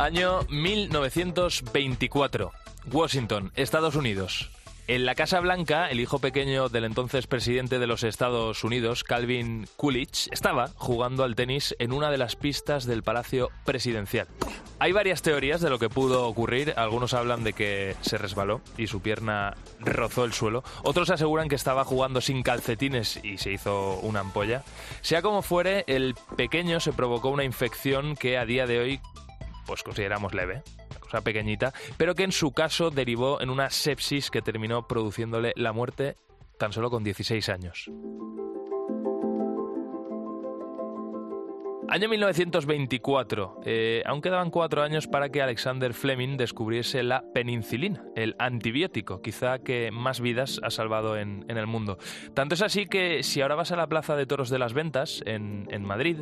Año 1924. Washington, Estados Unidos. En la Casa Blanca, el hijo pequeño del entonces presidente de los Estados Unidos, Calvin Coolidge, estaba jugando al tenis en una de las pistas del Palacio Presidencial. Hay varias teorías de lo que pudo ocurrir. Algunos hablan de que se resbaló y su pierna rozó el suelo. Otros aseguran que estaba jugando sin calcetines y se hizo una ampolla. Sea como fuere, el pequeño se provocó una infección que a día de hoy pues consideramos leve, una cosa pequeñita, pero que en su caso derivó en una sepsis que terminó produciéndole la muerte tan solo con 16 años. Año 1924. Eh, aún quedaban cuatro años para que Alexander Fleming descubriese la penicilina, el antibiótico, quizá que más vidas ha salvado en, el mundo. Tanto es así que si ahora vas a la Plaza de Toros de las Ventas, en, Madrid,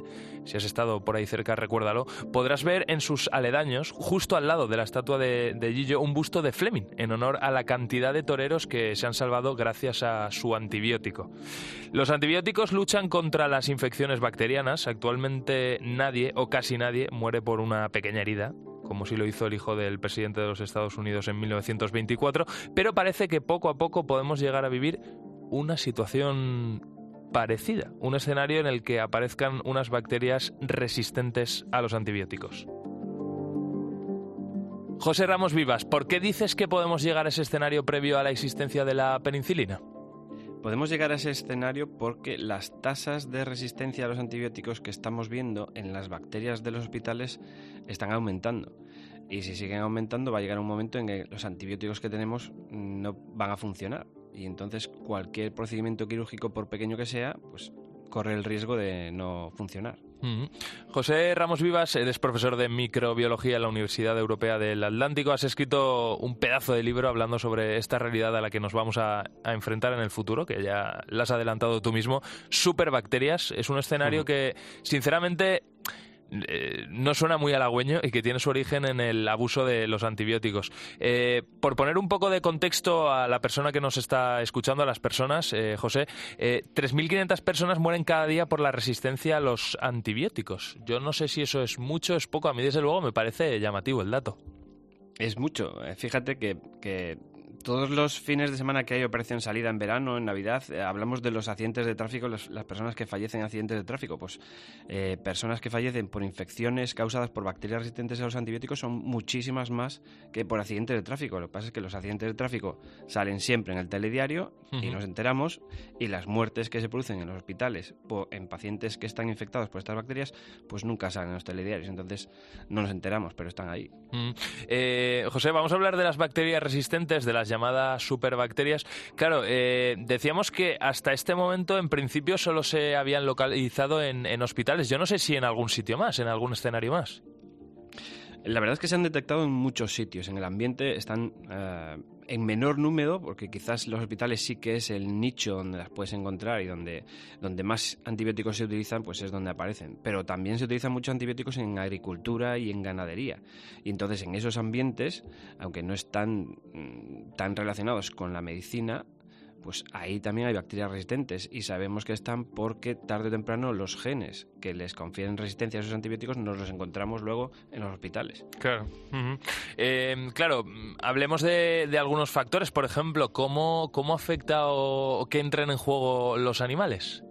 si has estado por ahí cerca, recuérdalo, podrás ver en sus aledaños, justo al lado de la estatua de Gillo, un busto de Fleming, en honor a la cantidad de toreros que se han salvado gracias a su antibiótico. Los antibióticos luchan contra las infecciones bacterianas. Actualmente nadie o casi nadie muere por una pequeña herida, como si lo hizo el hijo del presidente de los Estados Unidos en 1924, pero parece que poco a poco podemos llegar a vivir una situación parecida, un escenario en el que aparezcan unas bacterias resistentes a los antibióticos. José Ramos Vivas, ¿por qué dices que podemos llegar a ese escenario previo a la existencia de la penicilina? Podemos llegar a ese escenario porque las tasas de resistencia a los antibióticos que estamos viendo en las bacterias de los hospitales están aumentando. Y si siguen aumentando va a llegar un momento en que los antibióticos que tenemos no van a funcionar. Y entonces cualquier procedimiento quirúrgico, por pequeño que sea, pues corre el riesgo de no funcionar. José Ramos Vivas, eres profesor de microbiología en la Universidad Europea del Atlántico. Has escrito un pedazo de libro hablando sobre esta realidad a la que nos vamos a, a enfrentar en el futuro, que ya la has adelantado tú mismo. Superbacterias es un escenario que, sinceramente, eh, no suena muy halagüeño y que tiene su origen en el abuso de los antibióticos. Eh, por poner un poco de contexto a la persona que nos está escuchando, a las personas, eh, José, 3.500 personas mueren cada día por la resistencia a los antibióticos. Yo no sé si eso es mucho, es poco. A mí, desde luego, me parece llamativo el dato. Es mucho. Fíjate que, que todos los fines de semana que hay operación salida en verano, en Navidad, eh, hablamos de los accidentes de tráfico, los, las personas que fallecen en accidentes de tráfico. Pues eh, personas que fallecen por infecciones causadas por bacterias resistentes a los antibióticos son muchísimas más que por accidentes de tráfico. Lo que pasa es que los accidentes de tráfico salen siempre en el telediario y Ujú. nos enteramos, y las muertes que se producen en los hospitales po- en pacientes que están infectados por estas bacterias, pues nunca salen en los telediarios. Entonces no nos enteramos, pero están ahí. Mm. Eh, José, vamos a hablar de las bacterias resistentes, de las llamadas superbacterias. Claro, eh, decíamos que hasta este momento, en principio, solo se habían localizado en, hospitales. Yo no sé si en algún sitio más, en algún escenario más. La verdad es que se han detectado en muchos sitios. En el ambiente están eh, en menor número, porque quizás los hospitales sí que es el nicho donde las puedes encontrar y donde, donde más antibióticos se utilizan, pues es donde aparecen. Pero también se utilizan muchos antibióticos en agricultura y en ganadería. Y entonces en esos ambientes, aunque no están mm, tan relacionados con la medicina, pues ahí también hay bacterias resistentes y sabemos que están porque tarde o temprano los genes que les confieren resistencia a esos antibióticos nos los encontramos luego en los hospitales. Claro, eh, claro hablemos de, algunos factores, por ejemplo, ¿cómo, cómo afecta o qué entran en juego los animales?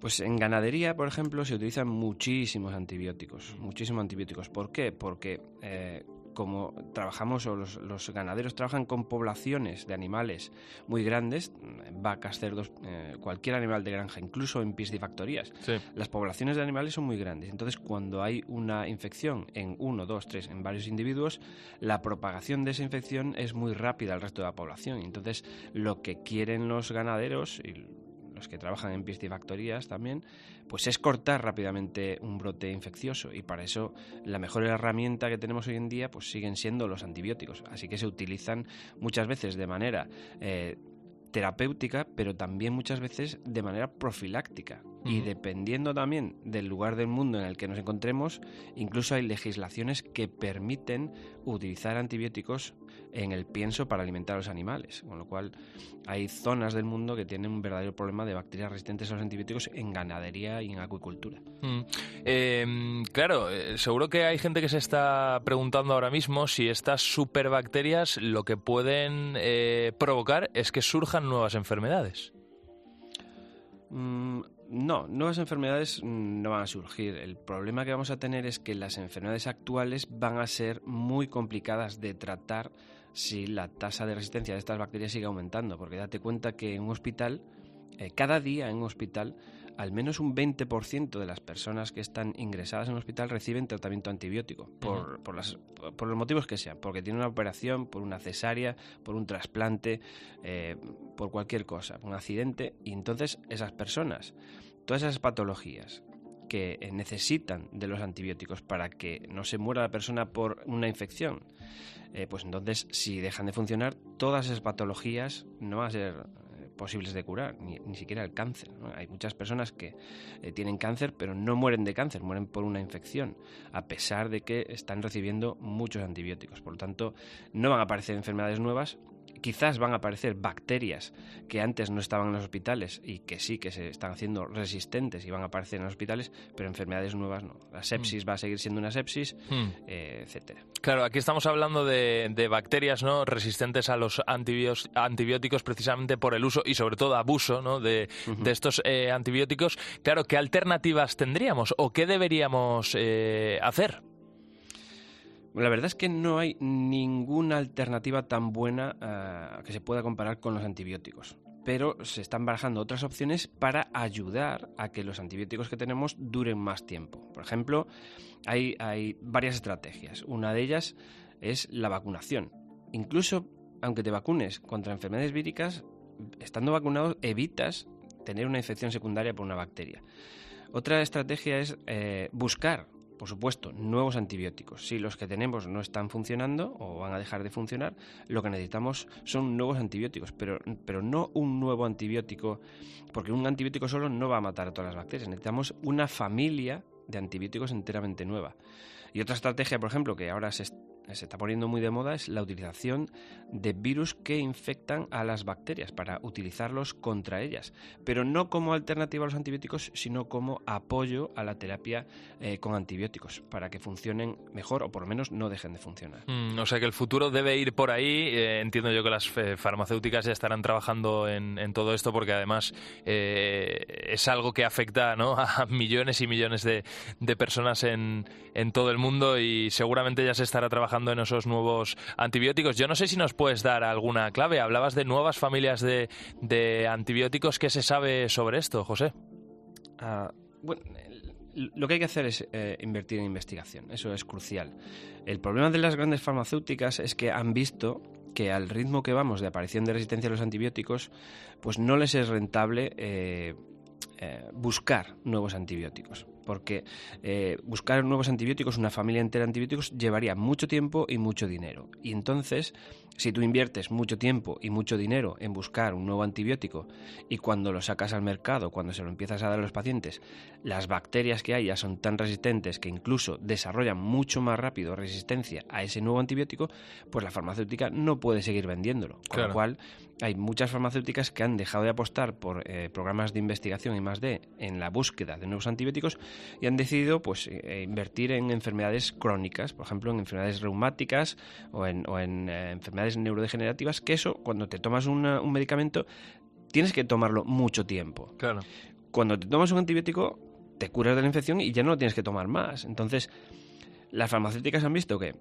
Pues en ganadería, por ejemplo, se utilizan muchísimos antibióticos, muchísimos antibióticos. ¿Por qué? Porque eh, como trabajamos o los, ganaderos trabajan con poblaciones de animales muy grandes, vacas, cerdos, eh, cualquier animal de granja, incluso en piscifactorías, las poblaciones de animales son muy grandes. Entonces, cuando hay una infección en uno, dos, tres, en varios individuos, la propagación de esa infección es muy rápida al resto de la población. Entonces, lo que quieren los ganaderos y los que trabajan en piscifactorías también, pues es cortar rápidamente un brote infeccioso y para eso la mejor herramienta que tenemos hoy en día pues siguen siendo los antibióticos. Así que se utilizan muchas veces de manera eh, terapéutica, pero también muchas veces de manera profiláctica. Y dependiendo también del lugar del mundo en el que nos encontremos, incluso hay legislaciones que permiten utilizar antibióticos en el pienso para alimentar a los animales. Con lo cual hay zonas del mundo que tienen un verdadero problema de bacterias resistentes a los antibióticos en ganadería y en acuicultura. Em, claro, eh, seguro que hay gente que se está preguntando ahora mismo si estas superbacterias lo que pueden eh, provocar es que surjan nuevas enfermedades. Mm, no, nuevas enfermedades no van a surgir. El problema que vamos a tener es que las enfermedades actuales van a ser muy complicadas de tratar si la tasa de resistencia de estas bacterias sigue aumentando. Porque date cuenta que en un hospital, eh, cada día en un hospital, al menos un 20% de las personas que están ingresadas en un hospital reciben tratamiento antibiótico, por, por, las, por, los motivos que sean, porque tienen una operación, por una cesárea, por un trasplante, eh, por cualquier cosa, un accidente, y entonces esas personas, todas esas patologías que necesitan de los antibióticos para que no se muera la persona por una infección, eh, pues entonces si dejan de funcionar, todas esas patologías no van a ser posibles de curar, ni, siquiera el cáncer. Hay muchas personas que eh, tienen cáncer, pero no mueren de cáncer, mueren por una infección, a pesar de que están recibiendo muchos antibióticos. Por lo tanto, no van a aparecer enfermedades nuevas, quizás van a aparecer bacterias que antes no estaban en los hospitales y que sí que se están haciendo resistentes y van a aparecer en los hospitales, pero enfermedades nuevas no. La sepsis mm. va a seguir siendo una sepsis, mm. eh, etcétera. Claro, aquí estamos hablando de, bacterias no resistentes a los antibióticos precisamente por el uso y sobre todo abuso ¿no? de, estos eh, antibióticos. Claro, ¿qué alternativas tendríamos o qué deberíamos eh, hacer? La verdad es que no hay ninguna alternativa tan buena eh, que se pueda comparar con los antibióticos, pero se están barajando otras opciones para ayudar a que los antibióticos que tenemos duren más tiempo. Por ejemplo, hay, varias estrategias. Una de ellas es la vacunación. Incluso aunque te vacunes contra enfermedades víricas, estando vacunado evitas tener una infección secundaria por una bacteria. Otra estrategia es eh, buscar por supuesto, nuevos antibióticos. Si los que tenemos no están funcionando o van a dejar de funcionar, lo que necesitamos son nuevos antibióticos, pero, pero no un nuevo antibiótico, porque un antibiótico solo no va a matar a todas las bacterias. Necesitamos una familia de antibióticos enteramente nueva. Y otra estrategia, por ejemplo, que ahora se, se está poniendo muy de moda es la utilización de virus que infectan a las bacterias para utilizarlos contra ellas, pero no como alternativa a los antibióticos, sino como apoyo a la terapia eh, con antibióticos para que funcionen mejor o por lo menos no dejen de funcionar. Mm, o sea que el futuro debe ir por ahí. Eh, entiendo yo que las eh, farmacéuticas ya estarán trabajando en, todo esto porque además es algo que afecta a millones y millones de, personas en todo el mundo y seguramente ya se estará trabajando en esos nuevos antibióticos. Yo no sé si nos puedes dar alguna clave. Hablabas de nuevas familias de, antibióticos. ¿Qué se sabe sobre esto, José? Ah, lo que hay que hacer es eh, invertir en investigación. Eso es crucial. El problema de las grandes farmacéuticas es que han visto que al ritmo que vamos de aparición de resistencia a los antibióticos, pues no les es rentable eh, eh, buscar nuevos antibióticos porque eh, buscar nuevos antibióticos, una familia entera de antibióticos, llevaría mucho tiempo y mucho dinero. Y entonces, si tú inviertes mucho tiempo y mucho dinero en buscar un nuevo antibiótico y cuando lo sacas al mercado, cuando se lo empiezas a dar a los pacientes, las bacterias que hay ya son tan resistentes que incluso desarrollan mucho más rápido resistencia a ese nuevo antibiótico, pues la farmacéutica no puede seguir vendiéndolo. Con lo cual, hay muchas farmacéuticas que han dejado de apostar por eh, programas de investigación y más de en la búsqueda de nuevos antibióticos y han decidido pues eh, invertir en enfermedades crónicas, por ejemplo en enfermedades reumáticas o en, eh, enfermedades neurodegenerativas, que eso cuando te tomas un medicamento tienes que tomarlo mucho tiempo. Claro. Cuando te tomas un antibiótico te curas de la infección y ya no lo tienes que tomar más. Entonces, las farmacéuticas han visto que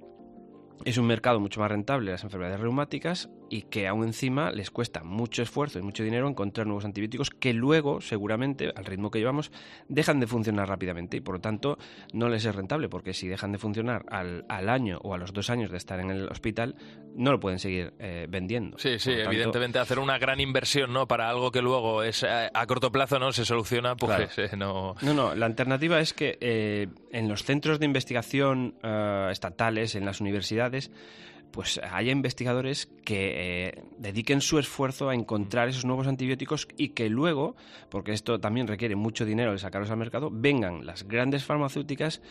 es un mercado mucho más rentable las enfermedades reumáticas y que aún encima les cuesta mucho esfuerzo y mucho dinero encontrar nuevos antibióticos que luego, seguramente, al ritmo que llevamos, dejan de funcionar rápidamente y por lo tanto no les es rentable porque si dejan de funcionar al, año o a los dos años de estar en el hospital, no lo pueden seguir eh, vendiendo. Sí, sí, evidentemente hacer una gran inversión ¿no? para algo que luego es a, corto plazo no se soluciona, pues eh, no... No, no, la alternativa es que eh, en los centros de investigación estatales, en las universidades, dificultades pues haya investigadores que eh, dediquen su esfuerzo a encontrar esos nuevos antibióticos y que luego, porque esto también requiere mucho dinero de sacarlos al mercado, vengan las grandes farmacéuticas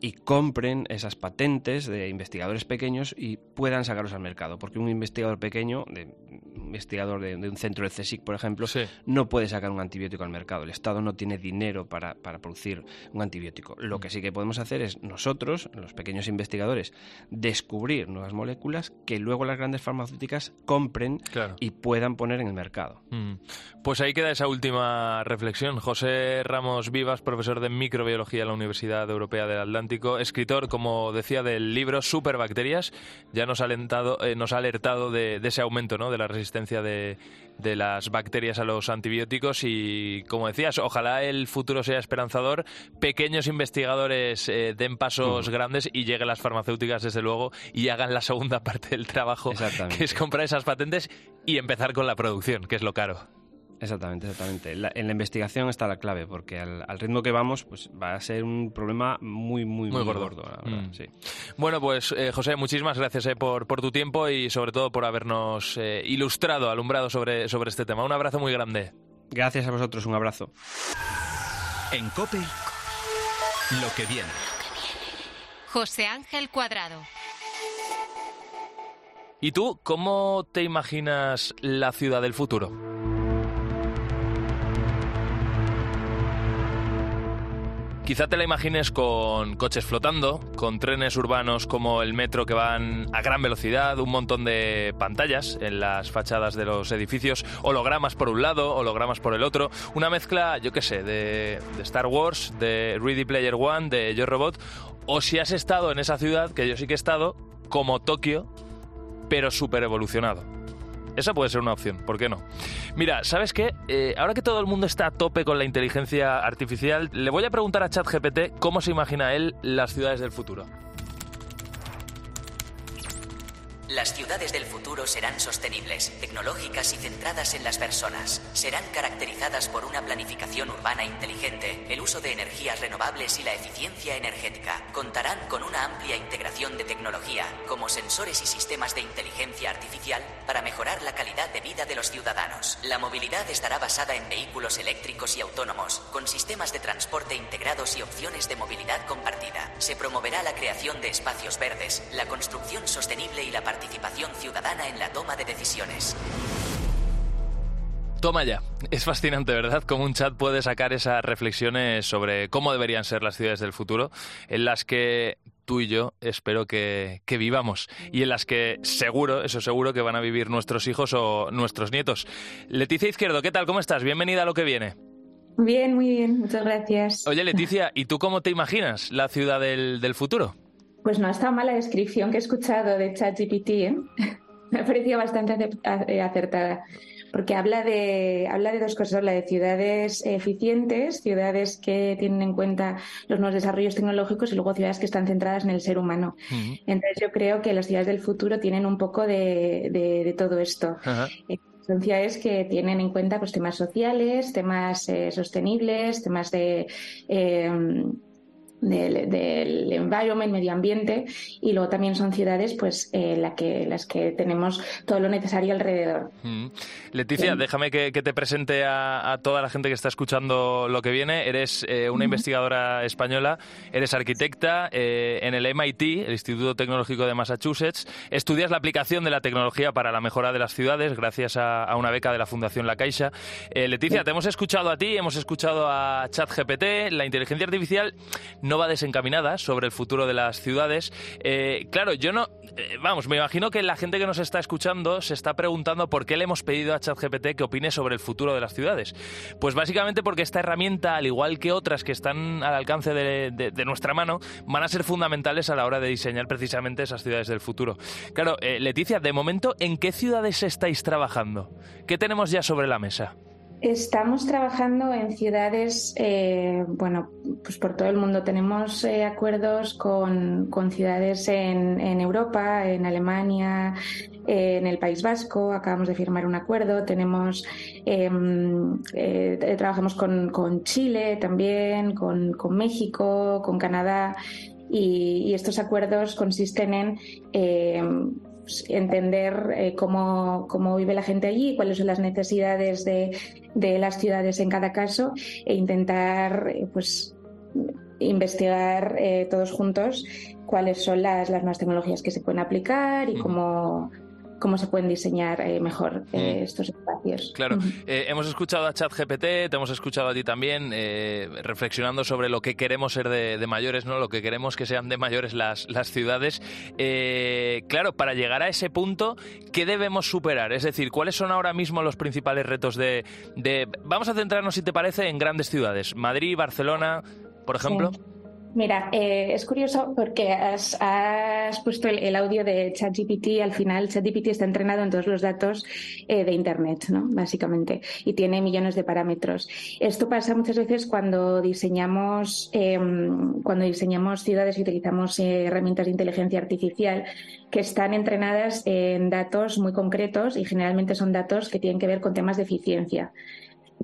y compren esas patentes de investigadores pequeños y puedan sacarlos al mercado. Porque un investigador pequeño, de, investigador de, un centro de CSIC, por ejemplo, no puede sacar un antibiótico al mercado. El Estado no tiene dinero para, para producir un antibiótico. Lo que sí que podemos hacer es nosotros, los pequeños investigadores, descubrir nuevas moléculas que luego las grandes farmacéuticas compren y puedan poner en el mercado. Mm. Pues ahí queda esa última reflexión. José Ramos Vivas, profesor de microbiología en la Universidad Europea del Atlántico, escritor, como decía, del libro Superbacterias, ya nos ha, alentado, eh, nos ha alertado de, ese aumento ¿no? de la resistencia de, las bacterias a los antibióticos y, como decías, ojalá el futuro sea esperanzador, pequeños investigadores eh, den pasos grandes y lleguen las farmacéuticas, desde luego, y hagan la segunda parte del trabajo, que es comprar esas patentes y empezar con la producción, que es lo caro. Exactamente, exactamente. en la investigación está la clave, porque al, ritmo que vamos, pues va a ser un problema muy, muy, muy, gordo. Mm. Bueno, pues eh, José, muchísimas gracias eh, por, por, tu tiempo y sobre todo por habernos eh, ilustrado, alumbrado sobre, sobre este tema. Un abrazo muy grande. Gracias a vosotros, un abrazo. En COPE, lo que viene. José Ángel Cuadrado. ¿Y tú cómo te imaginas la ciudad del futuro? Quizá te la imagines con coches flotando, con trenes urbanos como el metro que van a gran velocidad, un montón de pantallas en las fachadas de los edificios, hologramas por un lado, hologramas por el otro, una mezcla, yo qué sé, de, Star Wars, de Ready Player One, de Yo Robot, o si has estado en esa ciudad, que yo sí que he estado, como Tokio, pero súper evolucionado. Esa puede ser una opción, ¿por qué no? Mira, ¿sabes qué? Eh, ahora que todo el mundo está a tope con la inteligencia artificial, le voy a preguntar a ChatGPT cómo se imagina él las ciudades del futuro. Las ciudades del futuro serán sostenibles, tecnológicas y centradas en las personas. Serán caracterizadas por una planificación urbana inteligente, el uso de energías renovables y la eficiencia energética. Contarán con una amplia integración de tecnología, como sensores y sistemas de inteligencia artificial, para mejorar la calidad de vida de los ciudadanos. La movilidad estará basada en vehículos eléctricos y autónomos, con sistemas de transporte integrados y opciones de movilidad compartida. Se promoverá la creación de espacios verdes, la construcción sostenible y la participación ciudadana en la toma de decisiones. Toma ya. Es fascinante, ¿verdad? Cómo un chat puede sacar esas reflexiones sobre cómo deberían ser las ciudades del futuro, en las que tú y yo espero que, que, vivamos y en las que seguro, eso seguro, que van a vivir nuestros hijos o nuestros nietos. Leticia Izquierdo, ¿qué tal? ¿Cómo estás? Bienvenida a lo que viene. Bien, muy bien, muchas gracias. Oye, Leticia, ¿y tú cómo te imaginas la ciudad del, del futuro? Pues no está mal la descripción que he escuchado de ChatGPT. ¿eh? Me ha parecido bastante eh, acertada, porque habla de, habla de dos cosas. Habla de ciudades eficientes, ciudades que tienen en cuenta los nuevos desarrollos tecnológicos y luego ciudades que están centradas en el ser humano. Entonces yo creo que las ciudades del futuro tienen un poco de, todo esto. Eh, son ciudades que tienen en cuenta pues, temas sociales, temas sostenibles, temas de del, environment, medio ambiente, y luego también son ciudades pues eh, la que, las que tenemos todo lo necesario alrededor. Mm. Leticia, déjame que, te presente a, toda la gente que está escuchando lo que viene. Eres eh, una investigadora española, eres arquitecta eh, en el MIT, el Instituto Tecnológico de Massachusetts. Estudias la aplicación de la tecnología para la mejora de las ciudades gracias a, una beca de la Fundación La Caixa. Leticia, te hemos escuchado a ti, hemos escuchado a ChatGPT, la inteligencia artificial no va desencaminada sobre el futuro de las ciudades. Eh, claro, yo no. Eh, vamos, me imagino que la gente que nos está escuchando se está preguntando por qué le hemos pedido a ChatGPT que opine sobre el futuro de las ciudades. Pues básicamente porque esta herramienta, al igual que otras que están al alcance de, nuestra mano, van a ser fundamentales a la hora de diseñar precisamente esas ciudades del futuro. Claro, eh, Leticia, de momento, ¿en qué ciudades estáis trabajando? ¿Qué tenemos ya sobre la mesa? Estamos trabajando en ciudades, eh, bueno, pues por todo el mundo. Tenemos eh, acuerdos con, ciudades en, Europa, en Alemania, eh, en el País Vasco. Acabamos de firmar un acuerdo. Tenemos, em, trabajamos con, Chile también, con, México, con Canadá. Y, y, estos acuerdos consisten en pues, entender eh, cómo, vive la gente allí, cuáles son las necesidades de, las ciudades en cada caso e intentar eh, pues investigar eh, todos juntos cuáles son las, las nuevas tecnologías que se pueden aplicar y cómo cómo se pueden diseñar eh, mejor eh, mm. estos espacios. Claro, eh, hemos escuchado a ChatGPT, te hemos escuchado a ti también reflexionando sobre lo que queremos ser de, mayores, ¿no? Lo que queremos que sean de mayores las, las ciudades. claro, para llegar a ese punto, ¿qué debemos superar? Es decir, ¿cuáles son ahora mismo los principales retos de... de... Vamos a centrarnos, si te parece, en grandes ciudades. Madrid, Barcelona, por ejemplo. Mira, eh, es curioso porque has, puesto el, audio de ChatGPT. Al final, ChatGPT está entrenado en todos los datos eh, de Internet, ¿no? Básicamente, y tiene millones de parámetros. Esto pasa muchas veces cuando diseñamos, em, cuando diseñamos ciudades y utilizamos eh, herramientas de inteligencia artificial que están entrenadas en datos muy concretos y generalmente son datos que tienen que ver con temas de eficiencia.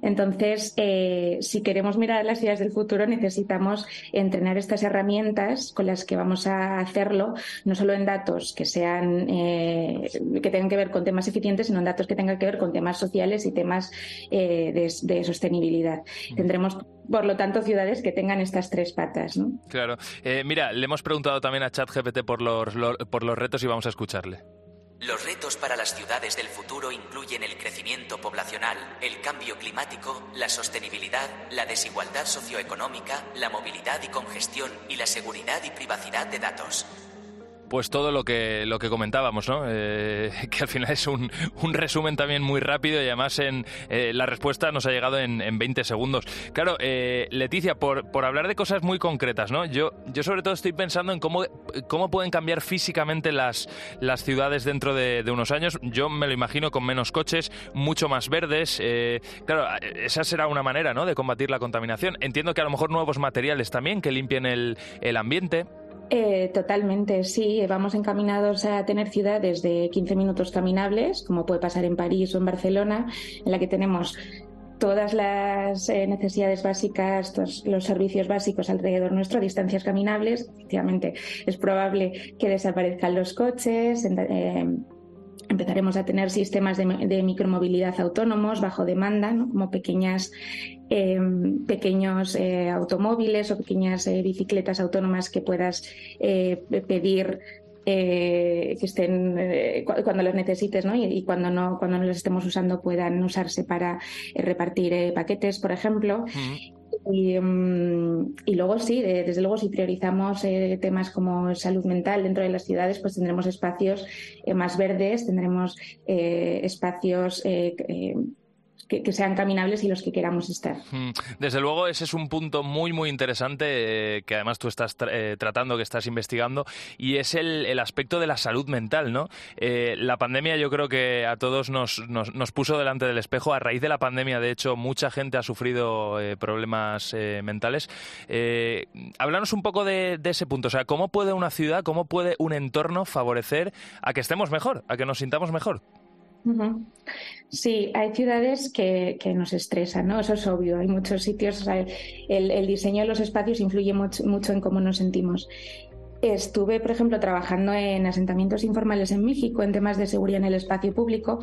Entonces, eh, si queremos mirar las ciudades del futuro, necesitamos entrenar estas herramientas con las que vamos a hacerlo, no solo en datos que sean eh, que tengan que ver con temas eficientes, sino en datos que tengan que ver con temas sociales y temas eh, de, sostenibilidad. Tendremos por lo tanto, ciudades que tengan estas tres patas. Claro. mira, le hemos preguntado también a ChatGPT por por los retos y vamos a escucharle. Los retos para las ciudades del futuro incluyen el crecimiento poblacional, el cambio climático, la sostenibilidad, la desigualdad socioeconómica, la movilidad y congestión y la seguridad y privacidad de datos. Pues todo lo que, lo que comentábamos, ¿no? Eh, que al final es un, un, resumen también muy rápido y además en, eh, la respuesta nos ha llegado en, en 20 segundos. Claro, eh, Leticia, por, por hablar de cosas muy concretas, ¿no? Yo, yo sobre todo estoy pensando en cómo, cómo pueden cambiar físicamente las, las ciudades dentro de, de unos años. Yo me lo imagino con menos coches, mucho más verdes. claro, esa será una manera, ¿no? De combatir la contaminación. Entiendo que a lo mejor nuevos materiales también que limpien el, el ambiente. Eh, totalmente, sí. Vamos encaminados a tener ciudades de 15 minutos caminables, como puede pasar en París o en Barcelona, en la que tenemos todas las eh, necesidades básicas, los servicios básicos alrededor nuestro, distancias caminables. Efectivamente, es probable que desaparezcan los coches. Eh, empezaremos a tener sistemas de, micromovilidad autónomos bajo demanda, como pequeñas, em, pequeños eh, automóviles o pequeñas eh, bicicletas autónomas que puedas eh, pedir que estén cuando los necesites ¿no? y, cuando no cuando no los estemos usando puedan usarse para repartir paquetes por ejemplo y, luego sí, desde luego si priorizamos eh, temas como salud mental dentro de las ciudades, pues tendremos espacios eh, más verdes, tendremos eh, espacios que, sean caminables y los que queramos estar. Hmm. Desde luego, ese es un punto muy, muy interesante eh, que además tú estás eh, tratando, que estás investigando, y es el, aspecto de la salud mental, ¿no? Eh, la pandemia yo creo que a todos nos, nos, puso delante del espejo. A raíz de la pandemia, de hecho, mucha gente ha sufrido problemas mentales. háblanos un poco de, de ese punto. O sea, ¿cómo puede una ciudad, cómo puede un entorno favorecer a que estemos mejor, a que nos sintamos mejor? Sí, hay ciudades que, nos estresan, ¿no? Eso es obvio. Hay muchos sitios, el, diseño de los espacios influye mucho, mucho en cómo nos sentimos. Estuve, por ejemplo, trabajando en asentamientos informales en México en temas de seguridad en el espacio público.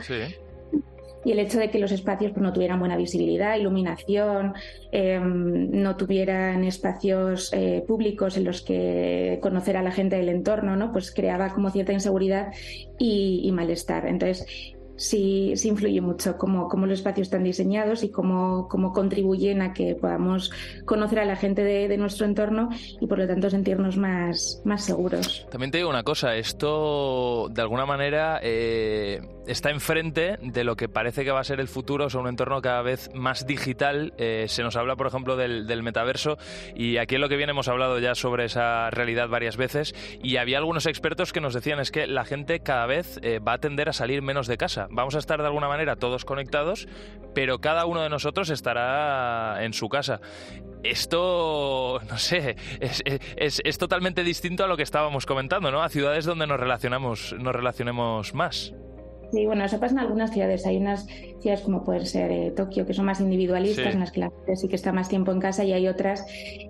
Y el hecho de que los espacios pues, no tuvieran buena visibilidad, iluminación, em, no tuvieran espacios eh, públicos en los que conocer a la gente del entorno, ¿no? pues creaba como cierta inseguridad y, y malestar. Entonces, sí, sí influye mucho cómo, cómo, los espacios están diseñados y cómo, cómo, contribuyen a que podamos conocer a la gente de, nuestro entorno y por lo tanto sentirnos más, más seguros. También te digo una cosa, esto de alguna manera eh, está enfrente de lo que parece que va a ser el futuro, o sea, un entorno cada vez más digital. Eh, se nos habla, por ejemplo, del, metaverso y aquí en lo que viene hemos hablado ya sobre esa realidad varias veces y había algunos expertos que nos decían es que la gente cada vez eh, va a tender a salir menos de casa Vamos a estar de alguna manera todos conectados, pero cada uno de nosotros estará en su casa. Esto, no sé, es, totalmente distinto a lo que estábamos comentando, ¿no? A ciudades donde nos relacionamos, nos relacionemos más. Sí, bueno, eso pasa en algunas ciudades. Hay unas ciudades como puede ser eh, Tokio, que son más individualistas, en las que la gente sí que está más tiempo en casa, y hay otras,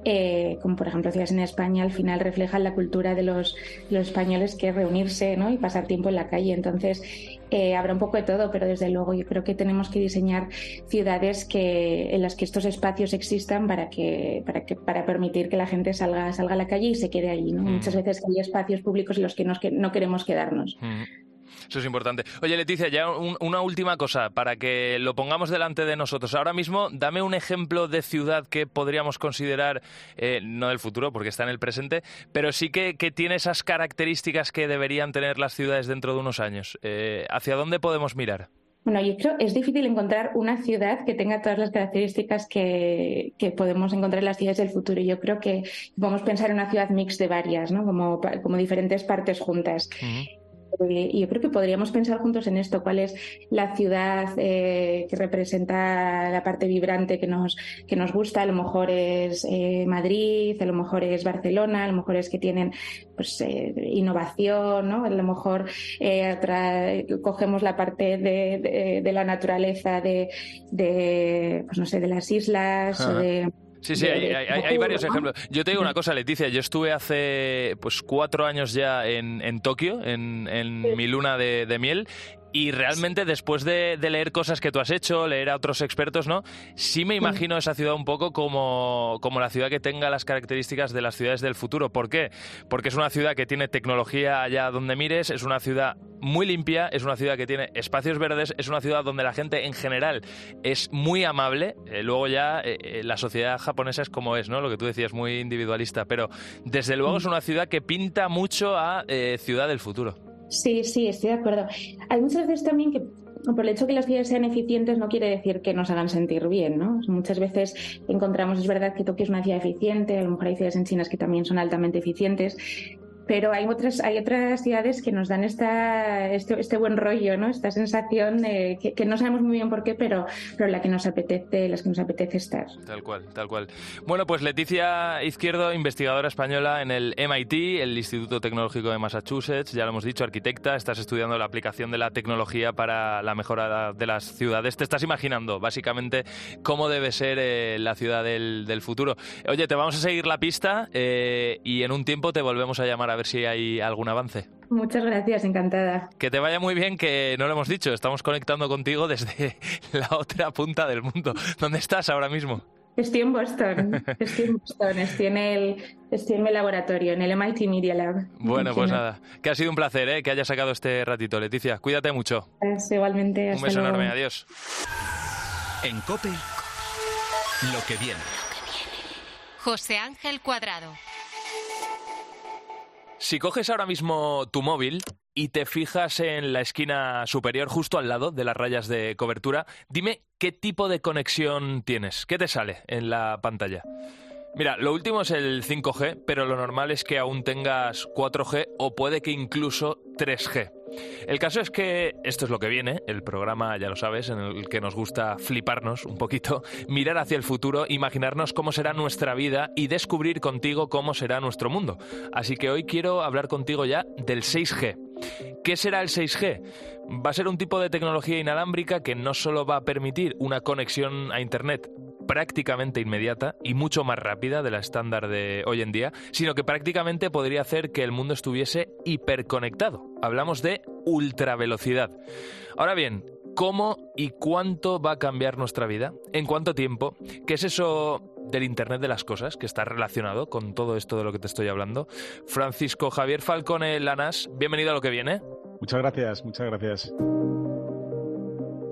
eh, como por ejemplo ciudades en España, al final reflejan la cultura de los, los españoles, que es reunirse ¿no? y pasar tiempo en la calle. Entonces, eh, habrá un poco de todo, pero desde luego yo creo que tenemos que diseñar ciudades que, en las que estos espacios existan para que, para que, para permitir que la gente salga, salga a la calle y se quede allí. ¿no? Mm. Muchas veces hay espacios públicos en los que, nos, que no queremos quedarnos. Mm. Eso es importante. Oye, Leticia, ya una última cosa para que lo pongamos delante de nosotros. Ahora mismo, dame un ejemplo de ciudad que podríamos considerar, eh, no del futuro, porque está en el presente, pero sí que, tiene esas características que deberían tener las ciudades dentro de unos años. Eh, ¿Hacia dónde podemos mirar? Bueno, yo creo que es difícil encontrar una ciudad que tenga todas las características que, podemos encontrar en las ciudades del futuro. Yo creo que podemos pensar en una ciudad mix de varias, ¿no? como, como diferentes partes juntas. Eh, y yo creo que podríamos pensar juntos en esto, cuál es la ciudad eh, que representa la parte vibrante que nos, que nos gusta. A lo mejor es eh, Madrid, a lo mejor es Barcelona, a lo mejor es que tienen pues, innovación, ¿no? a lo mejor cogemos la parte de, de, la naturaleza de, de, pues no sé, de las islas o de Sí, sí, hay, varios ejemplos. Yo te digo una cosa, Leticia, yo estuve hace pues cuatro años ya en, en Tokio, en, en mi luna de, de miel, y realmente después de, leer cosas que tú has hecho, leer a otros expertos, ¿no? Sí me imagino esa ciudad un poco como, como la ciudad que tenga las características de las ciudades del futuro. ¿Por qué? Porque es una ciudad que tiene tecnología allá donde mires, es una ciudad muy limpia, es una ciudad que tiene espacios verdes, es una ciudad donde la gente en general es muy amable. Eh, luego ya eh, eh, la sociedad japonesa es como es, ¿no? Lo que tú decías, muy individualista. Pero desde luego es una ciudad que pinta mucho a ciudad del futuro. Sí, sí, estoy de acuerdo. Hay muchas veces también que por el hecho de que las ciudades sean eficientes no quiere decir que nos hagan sentir bien, ¿no? Muchas veces encontramos, es verdad que Tokio es una ciudad eficiente, a lo mejor hay ciudades en China que también son altamente eficientes, pero hay otras, hay otras ciudades que nos dan esta, este, este buen rollo, ¿no? Esta sensación de que, no sabemos muy bien por qué, pero, pero la que nos apetece, las que nos apetece estar. Tal cual, tal cual. Bueno, pues Leticia Izquierdo, investigadora española en el MIT, el Instituto Tecnológico de Massachusetts, ya lo hemos dicho, arquitecta, estás estudiando la aplicación de la tecnología para la mejora de las ciudades. Te estás imaginando, básicamente, cómo debe ser eh, la ciudad del, del, futuro. Oye, te vamos a seguir la pista eh, y en un tiempo te volvemos a llamar a ver si hay algún avance. Muchas gracias, encantada. Que te vaya muy bien, que no lo hemos dicho, estamos conectando contigo desde la otra punta del mundo. ¿Dónde estás ahora mismo? Estoy en Boston, estoy en Boston, estoy en el, estoy en mi laboratorio, en el MIT Media Lab. Bueno, pues nada, que ha sido un placer ¿eh? que hayas sacado este ratito, Leticia. Cuídate mucho. igualmente. un beso enorme, adiós. En COPE, lo que viene. José Ángel Cuadrado. Si coges ahora mismo tu móvil y te fijas en la esquina superior, justo al lado de las rayas de cobertura, dime qué tipo de conexión tienes. ¿Qué te sale en la pantalla? Mira, lo último es el 5G, pero lo normal es que aún tengas 4G o puede que incluso 3G. El caso es que esto es lo que viene, el programa, ya lo sabes, en el que nos gusta fliparnos un poquito, mirar hacia el futuro, imaginarnos cómo será nuestra vida y descubrir contigo cómo será nuestro mundo. Así que hoy quiero hablar contigo ya del 6G. ¿Qué será el 6G? Va a ser un tipo de tecnología inalámbrica que no solo va a permitir una conexión a Internet prácticamente inmediata y mucho más rápida de la estándar de hoy en día, sino que prácticamente podría hacer que el mundo estuviese hiperconectado. Hablamos de ultravelocidad. Ahora bien, ¿cómo y cuánto va a cambiar nuestra vida? ¿En cuánto tiempo? ¿Qué es eso del Internet de las Cosas que está relacionado con todo esto de lo que te estoy hablando? Francisco Javier Falcone Lanas, bienvenido a lo que viene. Muchas gracias, muchas gracias.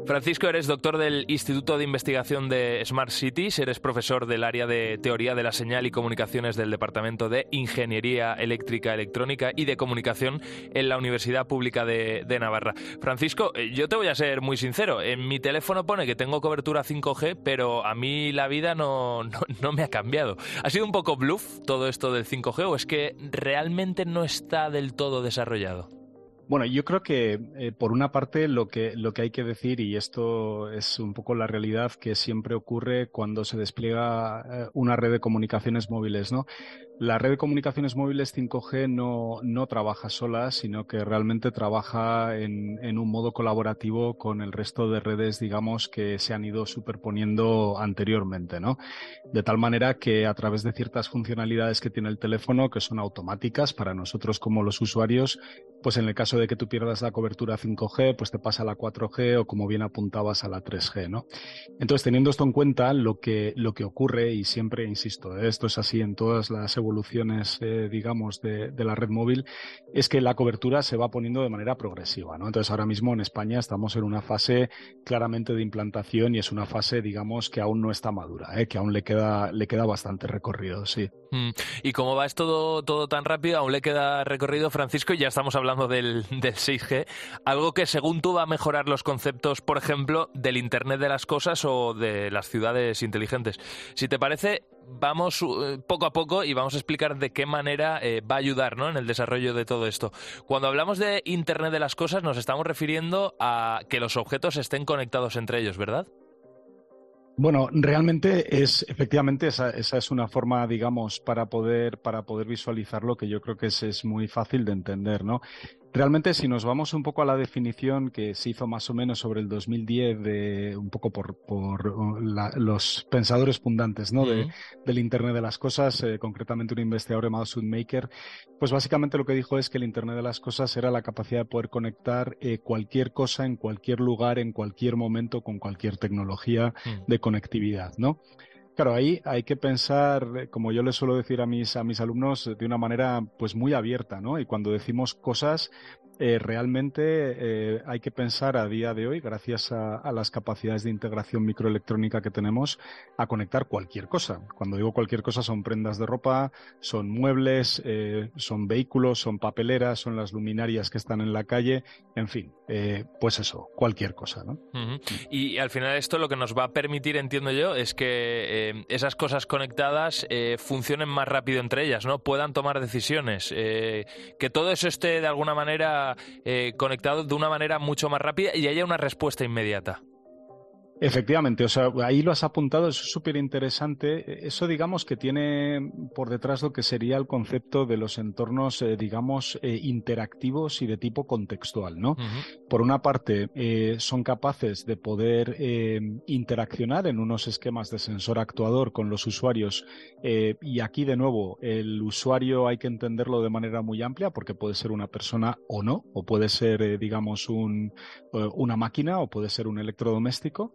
Francisco, eres doctor del Instituto de Investigación de Smart Cities, eres profesor del área de Teoría de la Señal y Comunicaciones del Departamento de Ingeniería Eléctrica, Electrónica y de Comunicación en la Universidad Pública de, Navarra. Francisco, eh, yo te voy a ser muy sincero, en mi teléfono pone que tengo cobertura 5G, pero a mí la vida no, no me ha cambiado. ¿Ha sido un poco bluff todo esto del 5G o es que realmente no está del todo desarrollado? Bueno, yo creo que eh, por una parte lo que, lo que hay que decir, y esto es un poco la realidad que siempre ocurre cuando se despliega eh, una red de comunicaciones móviles, ¿no? La red de comunicaciones móviles 5G no, no trabaja sola, sino que realmente trabaja en, en, un modo colaborativo con el resto de redes, digamos, que se han ido superponiendo anteriormente, ¿no? De tal manera que a través de ciertas funcionalidades que tiene el teléfono, que son automáticas para nosotros como los usuarios, pues en el caso de que tú pierdas la cobertura 5G, pues te pasa a la 4G o como bien apuntabas a la 3G, ¿no? Entonces, teniendo esto en cuenta, lo que, lo que ocurre, y siempre insisto, esto es así en todas las evoluciones, eh, digamos, de, la red móvil, es que la cobertura se va poniendo de manera progresiva. ¿no? Entonces, ahora mismo en España estamos en una fase claramente de implantación y es una fase, digamos, que aún no está madura, ¿eh? que aún le queda, le queda bastante recorrido, sí. Mm. Y como va esto todo, tan rápido, aún le queda recorrido, Francisco, y ya estamos hablando del 6G, algo que según tú va a mejorar los conceptos, por ejemplo, del Internet de las Cosas o de las ciudades inteligentes. Si te parece, vamos eh, poco a poco y vamos a explicar de qué manera eh, va a ayudar ¿no? en el desarrollo de todo esto. Cuando hablamos de Internet de las Cosas nos estamos refiriendo a que los objetos estén conectados entre ellos, ¿verdad? Bueno, realmente es efectivamente esa, esa, es una forma, digamos, para poder para poder visualizarlo que yo creo que es, es muy fácil de entender, ¿no? Realmente, si nos vamos un poco a la definición que se hizo más o menos sobre el 2010, de, un poco por, por uh, la, los pensadores fundantes ¿no? de, del Internet de las Cosas, eh, concretamente un investigador llamado Sudmaker, pues básicamente lo que dijo es que el Internet de las Cosas era la capacidad de poder conectar eh, cualquier cosa en cualquier lugar, en cualquier momento, con cualquier tecnología de conectividad, ¿no? Claro, ahí hay que pensar, eh, como yo le suelo decir a mis, a mis alumnos, de una manera pues muy abierta, ¿no? Y cuando decimos cosas, eh, realmente eh, hay que pensar a día de hoy, gracias a, las capacidades de integración microelectrónica que tenemos, a conectar cualquier cosa. Cuando digo cualquier cosa son prendas de ropa, son muebles, eh, son vehículos, son papeleras, son las luminarias que están en la calle, en fin, pues eso, cualquier cosa. ¿no? Y al final esto lo que nos va a permitir, entiendo yo, es que esas cosas conectadas funcionen más rápido entre ellas, ¿no? Puedan tomar decisiones, que todo eso esté de alguna manera eh, conectado de una manera mucho más rápida y haya una respuesta inmediata. Efectivamente, o sea, ahí lo has apuntado, es súper interesante. Eso, digamos, que tiene por detrás lo que sería el concepto de los entornos, eh, digamos, eh, interactivos y de tipo contextual, ¿no? Por una parte, eh, son capaces de poder interaccionar en unos esquemas de sensor actuador con los usuarios. y aquí, de nuevo, el usuario hay que entenderlo de manera muy amplia porque puede ser una persona o no, o puede ser, digamos, un, una máquina o puede ser un electrodoméstico.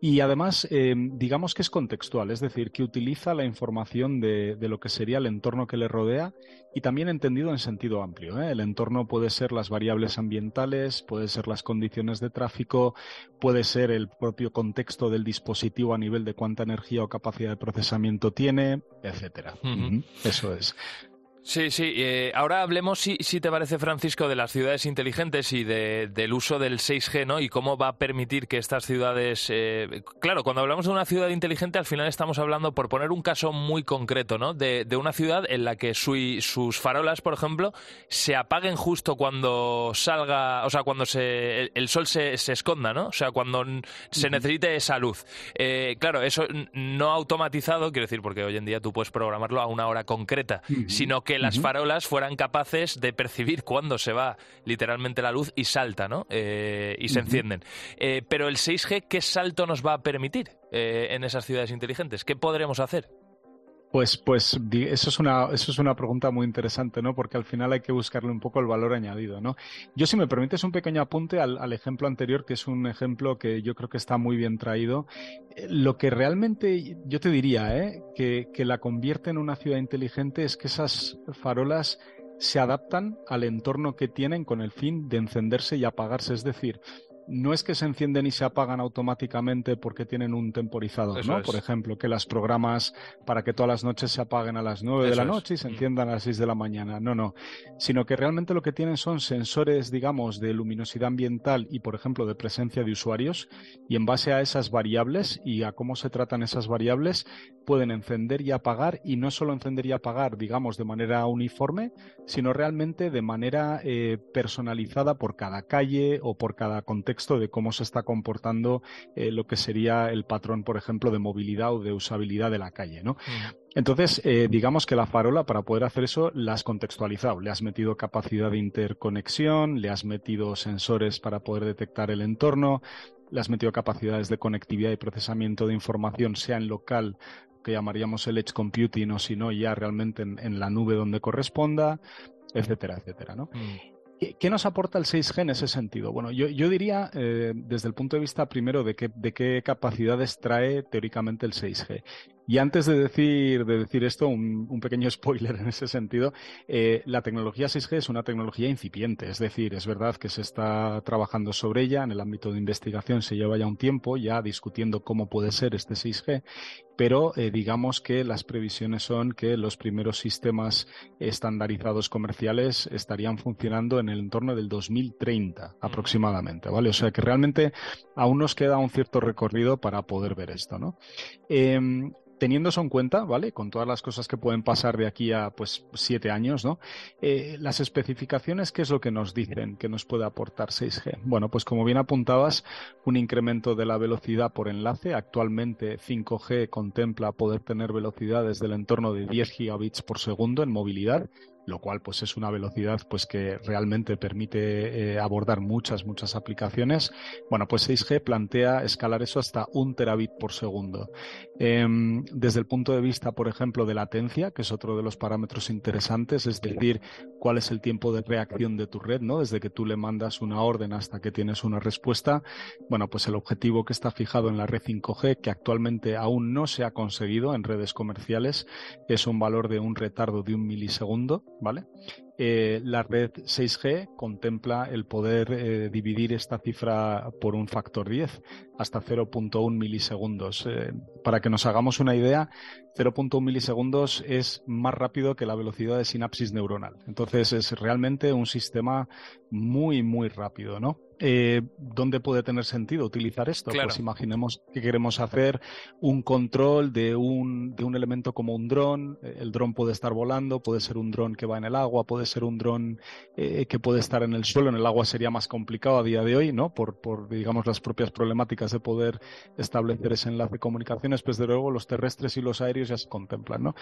Y además, eh, digamos que es contextual, es decir, que utiliza la información de, lo que sería el entorno que le rodea y también entendido en sentido amplio. ¿eh? El entorno puede ser las variables ambientales, puede ser las condiciones de tráfico, puede ser el propio contexto del dispositivo a nivel de cuánta energía o capacidad de procesamiento tiene, etcétera. Eso es. Sí, sí. Eh, ahora hablemos, si, si, te parece, Francisco, de las ciudades inteligentes y del uso del 6G, ¿no? Y cómo va a permitir que estas ciudades... Eh, claro, cuando hablamos de una ciudad inteligente, al final estamos hablando, por poner un caso muy concreto, ¿no? De, una ciudad en la que sus farolas, por ejemplo, se apaguen justo cuando salga, o sea, cuando se, el, sol se, se, esconda, ¿no? O sea, cuando se necesite esa luz. Eh, claro, eso no automatizado, quiero decir, porque hoy en día tú puedes programarlo a una hora concreta, sino que que las farolas fueran capaces de percibir cuándo se va literalmente la luz y salta, ¿no? Eh, y se encienden. Eh, pero el 6G, ¿qué salto nos va a permitir eh, en esas ciudades inteligentes? ¿Qué podremos hacer? Pues, pues eso es una, eso es una pregunta muy interesante, ¿no? Porque al final hay que buscarle un poco el valor añadido, ¿no? Yo, si me permites un pequeño apunte al, ejemplo anterior, que es un ejemplo que yo creo que está muy bien traído. Eh, lo que realmente yo te diría, ¿eh? Que, que la convierte en una ciudad inteligente es que esas farolas se adaptan al entorno que tienen con el fin de encenderse y apagarse. Es decir, no es que se encienden y se apagan automáticamente porque tienen un temporizador, ¿no? Por ejemplo, que las programas para que todas las noches se apaguen a las 9 de la noche y se mm. enciendan a las 6 de la mañana. No, no. Sino que realmente lo que tienen son sensores, digamos, de luminosidad ambiental y, por ejemplo, de presencia de usuarios. Y en base a esas variables y a cómo se tratan esas variables, pueden encender y apagar. Y no solo encender y apagar, digamos, de manera uniforme, sino realmente de manera eh, personalizada por cada calle o por cada contexto de cómo se está comportando eh, lo que sería el patrón, por ejemplo, de movilidad o de usabilidad de la calle, ¿no? Mm. Entonces, eh, digamos que la farola, para poder hacer eso, la has contextualizado. Le has metido capacidad de interconexión, le has metido sensores para poder detectar el entorno, le has metido capacidades de conectividad y procesamiento de información, sea en local, que llamaríamos el edge computing, o si no, ya realmente en, la nube donde corresponda, etcétera, etcétera, ¿no? Mm. ¿Qué, nos aporta el 6G en ese sentido? Bueno, yo, diría, eh, desde el punto de vista primero, de qué, de qué capacidades trae teóricamente el 6G. Y antes de decir, de decir esto, un, pequeño spoiler en ese sentido, eh, la tecnología 6G es una tecnología incipiente, es decir, es verdad que se está trabajando sobre ella, en el ámbito de investigación se lleva ya un tiempo ya discutiendo cómo puede ser este 6G, pero eh, digamos que las previsiones son que los primeros sistemas estandarizados comerciales estarían funcionando en el entorno del 2030 aproximadamente, ¿vale? O sea que realmente aún nos queda un cierto recorrido para poder ver esto, ¿no? Em, teniendo eso en cuenta, ¿vale? Con todas las cosas que pueden pasar de aquí a pues siete años, ¿no? Eh, las especificaciones, ¿qué es lo que nos dicen que nos puede aportar 6G? Bueno, pues como bien apuntabas, un incremento de la velocidad por enlace. Actualmente 5G contempla poder tener velocidades del entorno de 10 gigabits por segundo en movilidad lo cual pues es una velocidad pues que realmente permite eh, abordar muchas muchas aplicaciones. Bueno pues 6G plantea escalar eso hasta un terabit por segundo. Em, desde el punto de vista por ejemplo de latencia que es otro de los parámetros interesantes es decir cuál es el tiempo de reacción de tu red no desde que tú le mandas una orden hasta que tienes una respuesta. Bueno pues el objetivo que está fijado en la red 5G que actualmente aún no se ha conseguido en redes comerciales es un valor de un retardo de un milisegundo ¿vale? Eh, la red 6G contempla el poder eh, dividir esta cifra por un factor 10, hasta 0.1 milisegundos. Eh, para que nos hagamos una idea, 0.1 milisegundos es más rápido que la velocidad de sinapsis neuronal. Entonces es realmente un sistema muy, muy rápido, ¿no? Eh, ¿Dónde puede tener sentido utilizar esto? Pues imaginemos que queremos hacer un control de un, de un elemento como un dron. El dron puede estar volando, puede ser un dron que va en el agua, puede ser un dron eh, que puede estar en el suelo. En el agua sería más complicado a día de hoy, ¿no? Por, por, digamos, las propias problemáticas de poder establecer ese enlace de comunicaciones. Pues, de luego, los terrestres y los aéreos ya se contemplan, ¿no?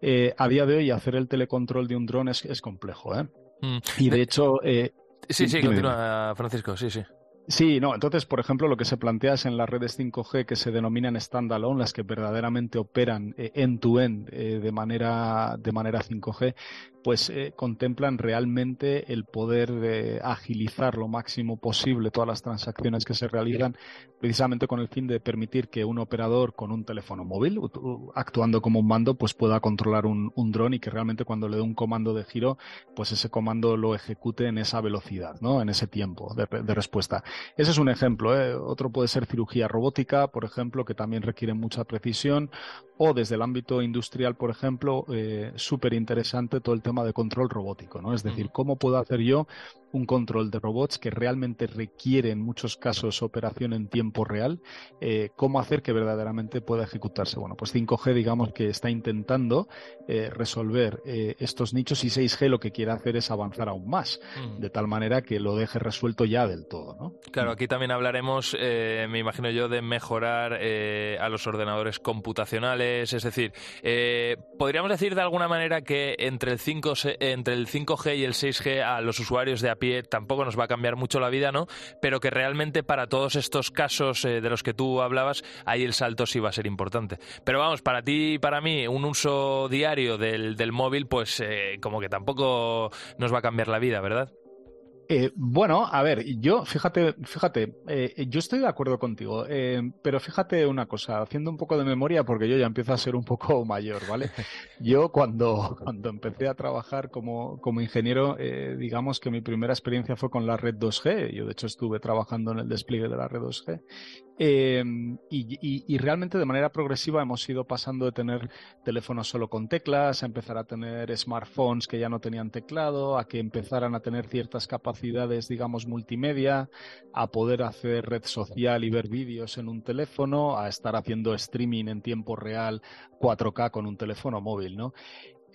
Eh, a día de hoy, hacer el telecontrol de un dron es, es complejo, ¿eh? Mm. Y de hecho, Sí, sí, continúa, Francisco, sí, sí. Sí, no, entonces, por ejemplo, lo que se plantea es en las redes 5G que se denominan standalone, las que verdaderamente operan eh, end-to-end eh, de, manera, de manera 5G, pues eh, contemplan realmente el poder de agilizar lo máximo posible todas las transacciones que se realizan, precisamente con el fin de permitir que un operador con un teléfono móvil, actuando como un mando, pues pueda controlar un, dron y que realmente cuando le dé un comando de giro, pues ese comando lo ejecute en esa velocidad, ¿no? En ese tiempo de, respuesta. Ese es un ejemplo. ¿eh? Otro puede ser cirugía robótica, por ejemplo, que también requiere mucha precisión, o desde el ámbito industrial, por ejemplo, eh, súper interesante todo el tema de control robótico, ¿no? Es decir, ¿cómo puedo hacer yo un control de robots que realmente requiere en muchos casos operación en tiempo real, eh, cómo hacer que verdaderamente pueda ejecutarse. Bueno, pues 5G digamos que está intentando eh, resolver eh, estos nichos y 6G lo que quiere hacer es avanzar aún más, mm. de tal manera que lo deje resuelto ya del todo. ¿no? Claro, aquí también hablaremos, me imagino yo, de mejorar a los ordenadores computacionales, es decir, podríamos decir de alguna manera que entre el, 5, entre el 5G y el 6G a los usuarios de pie tampoco nos va a cambiar mucho la vida, ¿no? Pero que realmente para todos estos casos eh, de los que tú hablabas, ahí el salto sí va a ser importante. Pero vamos, para ti y para mí, un uso diario del, del móvil, pues eh, como que tampoco nos va a cambiar la vida, ¿verdad? Eh, bueno, a ver, yo, fíjate, fíjate, eh, yo estoy de acuerdo contigo, eh, pero fíjate una cosa, haciendo un poco de memoria, porque yo ya empiezo a ser un poco mayor, ¿vale? Yo cuando, cuando empecé a trabajar como, como ingeniero, digamos que mi primera experiencia fue con la red 2G, yo de hecho estuve trabajando en el despliegue de la red 2G, Em, y, realmente de manera progresiva hemos ido pasando de tener teléfonos solo con teclas a empezar a tener smartphones que ya no tenían teclado, a que empezaran a tener ciertas capacidades, digamos, multimedia, a poder hacer red social y ver vídeos en un teléfono, a estar haciendo streaming en tiempo real 4K con un teléfono móvil, ¿no?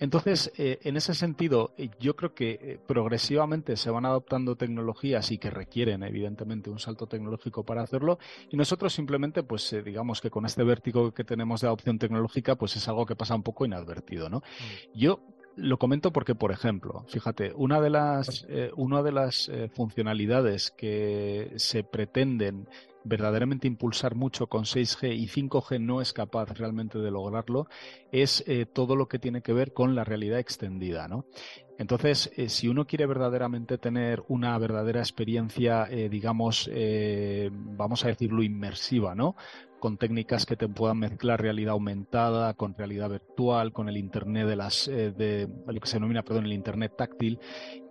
Entonces, eh, en ese sentido, eh, yo creo que eh, progresivamente se van adoptando tecnologías y que requieren, evidentemente, un salto tecnológico para hacerlo. Y nosotros simplemente, pues, digamos que con este vértigo que tenemos de adopción tecnológica, pues es algo que pasa un poco inadvertido, ¿no? Mm. Yo lo comento porque, por ejemplo, fíjate, una de las, una de las funcionalidades que se pretenden verdaderamente impulsar mucho con 6G y 5G no es capaz realmente de lograrlo, es eh, todo lo que tiene que ver con la realidad extendida, ¿no? Entonces, eh, si uno quiere verdaderamente tener una verdadera experiencia, eh, digamos, vamos a decirlo, inmersiva, ¿no? Con técnicas que te puedan mezclar realidad aumentada, con realidad virtual, con el Internet de las, de lo que se denomina, perdón, el Internet táctil,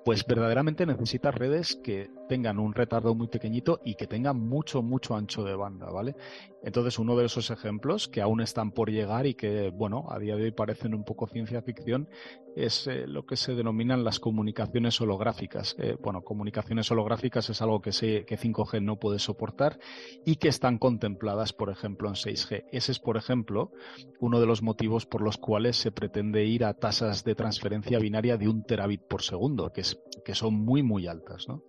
pues verdaderamente necesitas redes que tengan un retardo muy pequeñito y que tengan mucho, mucho ancho de banda, ¿vale? Entonces, uno de esos ejemplos que aún están por llegar y que, bueno, a día de hoy parecen un poco ciencia ficción, es eh, lo que se denominan las comunicaciones holográficas. Eh, bueno, comunicaciones holográficas es algo que, que 5G no puede soportar y que están contempladas, por ejemplo, en 6G. Ese es, por ejemplo, uno de los motivos por los cuales se pretende ir a tasas de transferencia binaria de un terabit por segundo, que, es, que son muy, muy altas, ¿no?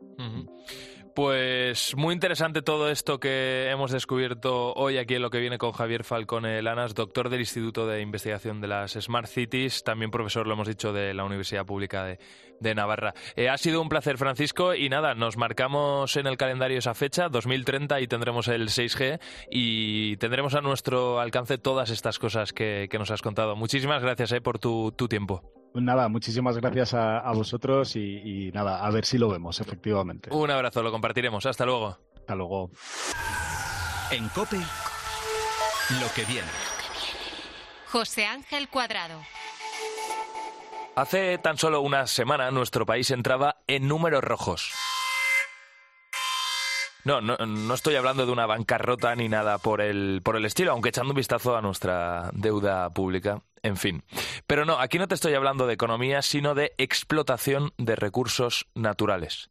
Pues muy interesante todo esto que hemos descubierto hoy aquí en lo que viene con Javier Falcón Lanas, doctor del Instituto de Investigación de las Smart Cities, también profesor, lo hemos dicho, de la Universidad Pública de, Navarra. Eh, ha sido un placer, Francisco, y nada, nos marcamos en el calendario esa fecha, 2030, y tendremos el 6G y tendremos a nuestro alcance todas estas cosas que, nos has contado. Muchísimas gracias eh, por tu tiempo. Nada, muchísimas gracias a, vosotros y, nada, a ver si lo vemos, efectivamente. Un abrazo, lo compartiremos. Hasta luego. Hasta luego. En COPE, lo que viene. José Ángel Cuadrado. Hace tan solo una semana nuestro país entraba en números rojos. No, no, no, estoy hablando de una bancarrota ni nada por el, por el estilo, aunque echando un vistazo a nuestra deuda pública, en fin. Pero no, aquí no te estoy hablando de economía, sino de explotación de recursos naturales.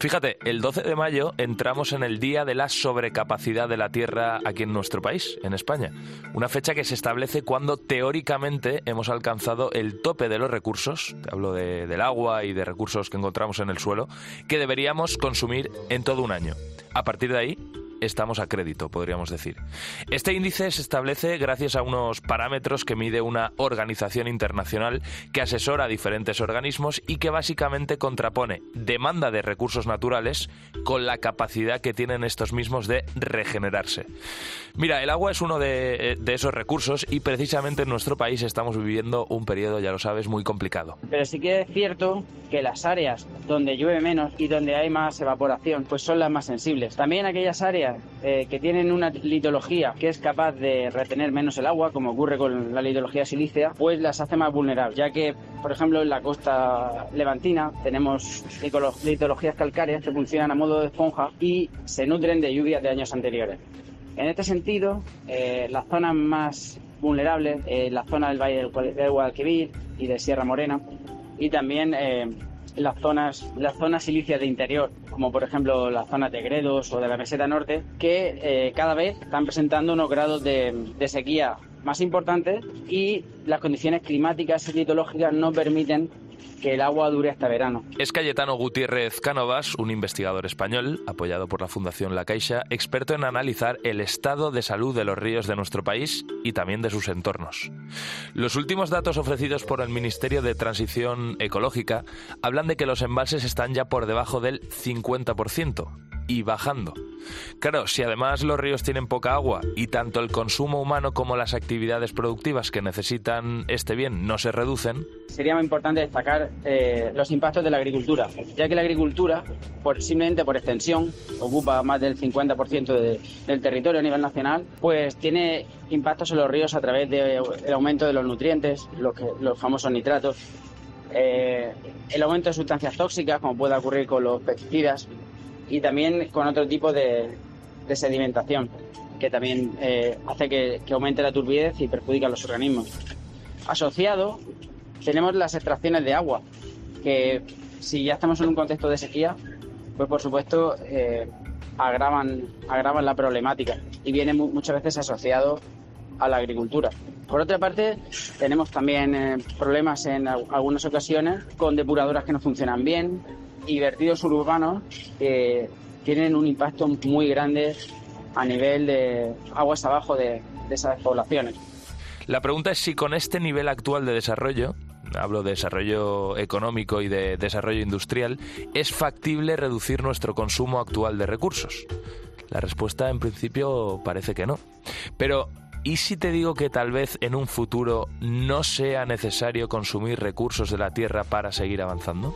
Fíjate, el 12 de mayo entramos en el Día de la Sobrecapacidad de la Tierra aquí en nuestro país, en España. Una fecha que se establece cuando teóricamente hemos alcanzado el tope de los recursos, te hablo del agua y de recursos que encontramos en el suelo, que deberíamos consumir en todo un año. A partir de ahí, estamos a crédito, podríamos decir. Este índice se establece gracias a unos parámetros que mide una organización internacional que asesora a diferentes organismos y que básicamente contrapone demanda de recursos naturales con la capacidad que tienen estos mismos de regenerarse. Mira, el agua es uno de, esos recursos y precisamente en nuestro país estamos viviendo un periodo, ya lo sabes, muy complicado. Pero sí que es cierto que las áreas donde llueve menos y donde hay más evaporación, pues son las más sensibles. También aquellas áreas eh, que tienen una litología que es capaz de retener menos el agua, como ocurre con la litología silícea, pues las hace más vulnerables, ya que, por ejemplo, en la costa levantina tenemos litologías calcáreas que funcionan a modo de esponja y se nutren de lluvias de años anteriores. En este sentido, eh, las zonas más vulnerables, en la zona del Valle del Guadalquivir y de Sierra Morena, y también eh, las zonas, las zonas silicias de interior, como por ejemplo las zonas de Gredos o de la meseta norte, que eh, cada vez están presentando unos grados de, sequía más importantes y las condiciones climáticas y climatológicas no permiten que el agua dure hasta verano. Es Cayetano Gutiérrez Cánovas, un investigador español, apoyado por la Fundación La Caixa, experto en analizar el estado de salud de los ríos de nuestro país y también de sus entornos. Los últimos datos ofrecidos por el Ministerio de Transición Ecológica hablan de que los embalses están ya por debajo del 50% y bajando. Claro, si además los ríos tienen poca agua y tanto el consumo humano como las actividades productivas que necesitan este bien no se reducen. Sería muy importante destacar eh, los impactos de la agricultura, ya que la agricultura, simplemente por extensión, ocupa más del 50% del territorio a nivel nacional, pues tiene impactos en los ríos a través del aumento de los nutrientes, los, los famosos nitratos, eh, el aumento de sustancias tóxicas, como puede ocurrir con los pesticidas, y también con otro tipo de, sedimentación que también eh, hace que, aumente la turbidez y perjudica a los organismos. Asociado, tenemos las extracciones de agua, que si ya estamos en un contexto de sequía, pues por supuesto eh, agravan, la problemática y viene muchas veces asociado a la agricultura. Por otra parte, tenemos también eh, problemas en algunas ocasiones con depuradoras que no funcionan bien, y vertidos urbanos que tienen un impacto muy grande a nivel de aguas abajo de, esas poblaciones. La pregunta es si con este nivel actual de desarrollo, hablo de desarrollo económico y de desarrollo industrial, es factible reducir nuestro consumo actual de recursos. La respuesta en principio parece que no. Pero, ¿y si te digo que tal vez en un futuro no sea necesario consumir recursos de la Tierra para seguir avanzando?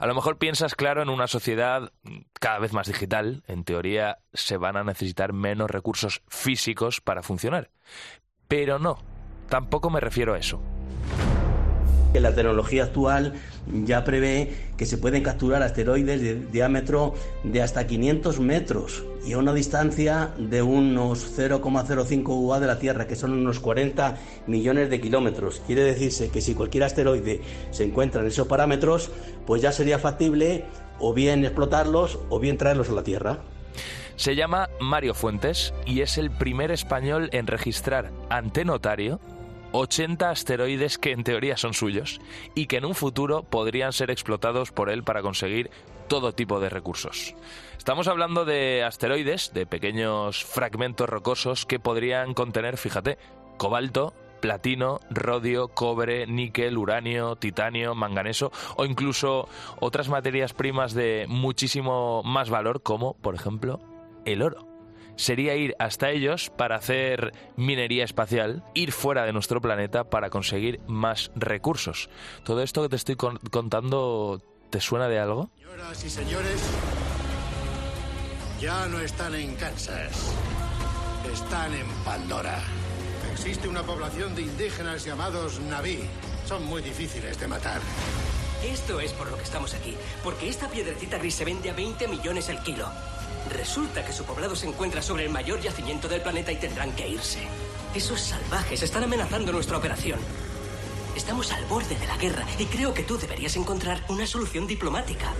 A lo mejor piensas, claro, en una sociedad cada vez más digital. En teoría se van a necesitar menos recursos físicos para funcionar. Pero no, tampoco me refiero a eso. La tecnología actual ya prevé que se pueden capturar asteroides de diámetro de hasta 500 metros y a una distancia de unos 0,05 UA de la Tierra, que son unos 40 millones de kilómetros. Quiere decirse que si cualquier asteroide se encuentra en esos parámetros, pues ya sería factible o bien explotarlos o bien traerlos a la Tierra. Se llama Mario Fuentes y es el primer español en registrar ante notario 80 asteroides que en teoría son suyos y que en un futuro podrían ser explotados por él para conseguir todo tipo de recursos. Estamos hablando de asteroides, de pequeños fragmentos rocosos que podrían contener, fíjate, cobalto, platino, rodio, cobre, níquel, uranio, titanio, manganeso o incluso otras materias primas de muchísimo más valor como, por ejemplo, el oro sería ir hasta ellos para hacer minería espacial, ir fuera de nuestro planeta para conseguir más recursos. Todo esto que te estoy contando, ¿te suena de algo? Señoras y señores, ya no están en Kansas, están en Pandora. Existe una población de indígenas llamados Naví. Son muy difíciles de matar. Esto es por lo que estamos aquí, porque esta piedrecita gris se vende a 20 millones el kilo. Resulta que su poblado se encuentra sobre el mayor yacimiento del planeta y tendrán que irse. Esos salvajes están amenazando nuestra operación. Estamos al borde de la guerra y creo que tú deberías encontrar una solución diplomática.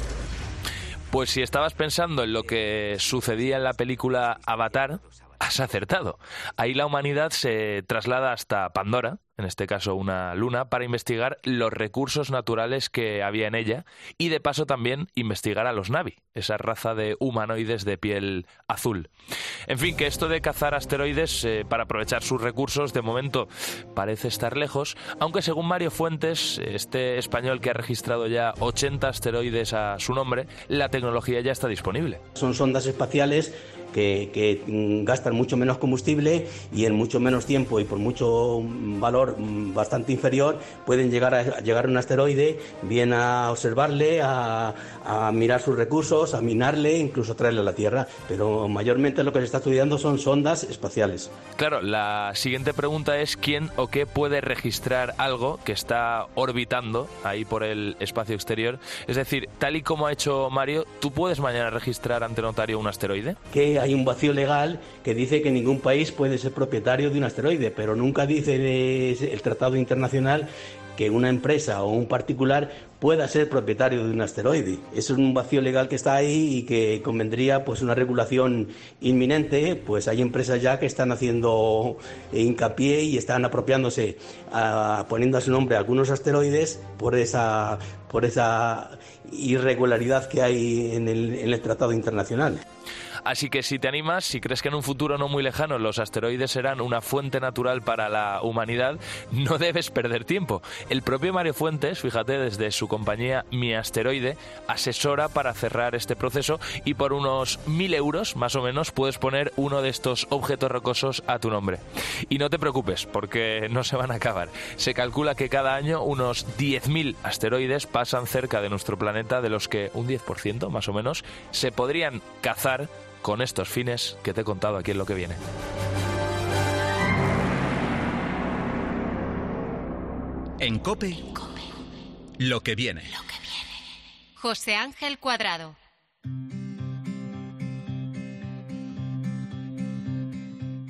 Pues si estabas pensando en lo que sucedía en la película Avatar, has acertado. Ahí la humanidad se traslada hasta Pandora, en este caso una luna, para investigar los recursos naturales que había en ella y de paso también investigar a los Navi, esa raza de humanoides de piel azul. En fin, que esto de cazar asteroides eh, para aprovechar sus recursos de momento parece estar lejos, aunque según Mario Fuentes, este español que ha registrado ya 80 asteroides a su nombre, la tecnología ya está disponible. Son sondas espaciales que, mm, gastan mucho menos combustible y en mucho menos tiempo y por mucho valor mm, bastante inferior pueden llegar a, llegar a un asteroide, bien a observarle, a, a, mirar sus recursos, a minarle, incluso traerle a la Tierra. Pero mayormente lo que se está estudiando son sondas espaciales. Claro, la siguiente pregunta es quién o qué puede registrar algo que está orbitando ahí por el espacio exterior. Es decir, tal y como ha hecho Mario, ¿tú puedes mañana registrar ante notario un asteroide? ¿Qué hay un vacío legal que dice que ningún país puede ser propietario de un asteroide, pero nunca dice el tratado internacional que una empresa o un particular pueda ser propietario de un asteroide. Eso es un vacío legal que está ahí y que convendría pues una regulación inminente. Pues hay empresas ya que están haciendo hincapié y están apropiándose, poniendo a su nombre algunos asteroides por esa, por esa irregularidad que hay en el, tratado internacional. Así que si te animas, si crees que en un futuro no muy lejano los asteroides serán una fuente natural para la humanidad, no debes perder tiempo. El propio Mario Fuentes, fíjate, desde su compañía Mi Asteroide, asesora para cerrar este proceso y por unos mil euros, más o menos, puedes poner uno de estos objetos rocosos a tu nombre. Y no te preocupes, porque no se van a acabar. Se calcula que cada año unos 10.000 asteroides pasan cerca de nuestro planeta, de los que un 10% más o menos se podrían cazar con estos fines que te he contado aquí en lo que viene. En Cope, lo que viene. José Ángel Cuadrado.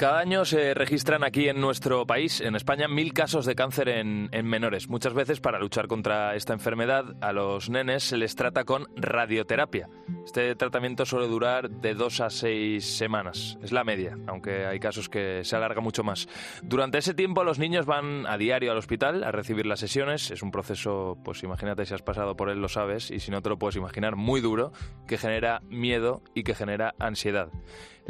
Cada año se registran aquí en nuestro país, en España, mil casos de cáncer en, menores. Muchas veces para luchar contra esta enfermedad a los nenes se les trata con radioterapia. Este tratamiento suele durar de dos a seis semanas. Es la media, aunque hay casos que se alarga mucho más. Durante ese tiempo los niños van a diario al hospital a recibir las sesiones. Es un proceso, pues imagínate si has pasado por él lo sabes y si no te lo puedes imaginar, muy duro, que genera miedo y que genera ansiedad.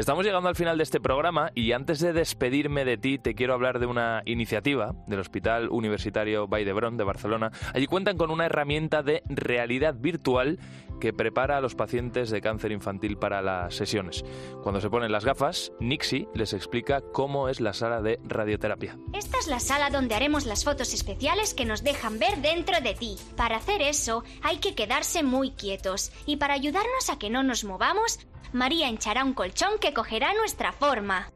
Estamos llegando al final de este programa y antes de despedirme de ti te quiero hablar de una iniciativa del Hospital Universitario Vall de Barcelona. Allí cuentan con una herramienta de realidad virtual que prepara a los pacientes de cáncer infantil para las sesiones. Cuando se ponen las gafas, Nixie les explica cómo es la sala de radioterapia. Esta es la sala donde haremos las fotos especiales que nos dejan ver dentro de ti. Para hacer eso hay que quedarse muy quietos y para ayudarnos a que no nos movamos, María hinchará un colchón que cogerá nuestra forma.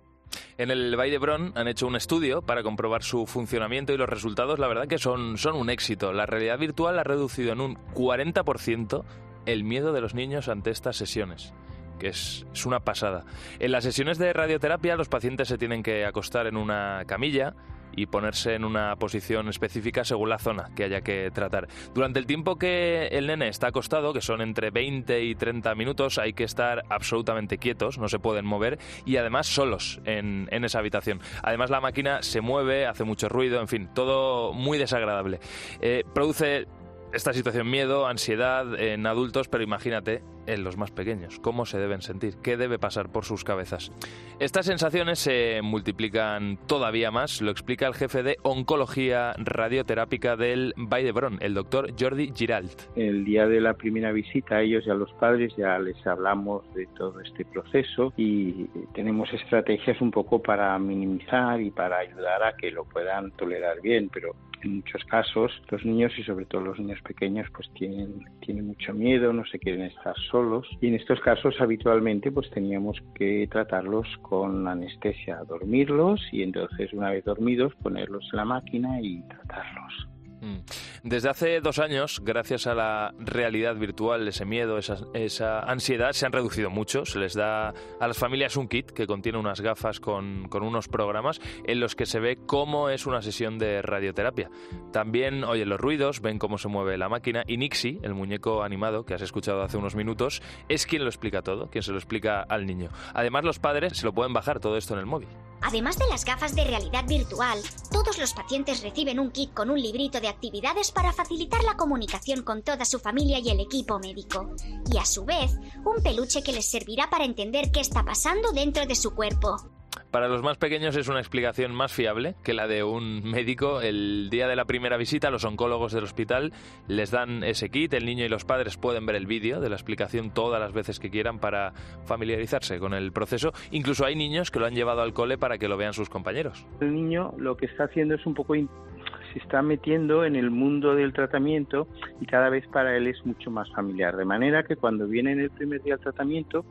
En el Valle de han hecho un estudio para comprobar su funcionamiento y los resultados, la verdad que son, son un éxito. La realidad virtual ha reducido en un 40% el miedo de los niños ante estas sesiones que es, es, una pasada. En las sesiones de radioterapia los pacientes se tienen que acostar en una camilla, y ponerse en una posición específica según la zona que haya que tratar. Durante el tiempo que el nene está acostado, que son entre 20 y 30 minutos, hay que estar absolutamente quietos, no se pueden mover y además solos en, esa habitación. Además la máquina se mueve, hace mucho ruido, en fin, todo muy desagradable. Eh, produce esta situación miedo, ansiedad en adultos, pero imagínate en los más pequeños, cómo se deben sentir, qué debe pasar por sus cabezas. Estas sensaciones se multiplican todavía más, lo explica el jefe de oncología radioterápica del Vall el doctor Jordi Giralt. El día de la primera visita a ellos y a los padres ya les hablamos de todo este proceso y tenemos estrategias un poco para minimizar y para ayudar a que lo puedan tolerar bien, pero en muchos casos los niños y sobre todo los niños pequeños pues tienen, tienen mucho miedo, no se quieren estar solos y en estos casos habitualmente pues teníamos que tratarlos con anestesia, dormirlos y entonces una vez dormidos ponerlos en la máquina y tratarlos. Mm. Desde hace dos años, gracias a la realidad virtual, ese miedo, esa, ansiedad, se han reducido mucho. Se les da a las familias un kit que contiene unas gafas con, unos programas en los que se ve cómo es una sesión de radioterapia. También oyen los ruidos, ven cómo se mueve la máquina y Nixie, el muñeco animado que has escuchado hace unos minutos, es quien lo explica todo, quien se lo explica al niño. Además, los padres se lo pueden bajar todo esto en el móvil. Además de las gafas de realidad virtual, todos los pacientes reciben un kit con un librito de actividades para facilitar la comunicación con toda su familia y el equipo médico. Y a su vez, un peluche que les servirá para entender qué está pasando dentro de su cuerpo. Para los más pequeños es una explicación más fiable que la de un médico. El día de la primera visita, los oncólogos del hospital les dan ese kit. El niño y los padres pueden ver el vídeo de la explicación todas las veces que quieran para familiarizarse con el proceso. Incluso hay niños que lo han llevado al cole para que lo vean sus compañeros. El niño lo que está haciendo es un poco se está metiendo en el mundo del tratamiento y cada vez para él es mucho más familiar. De manera que cuando viene en el primer día al tratamiento,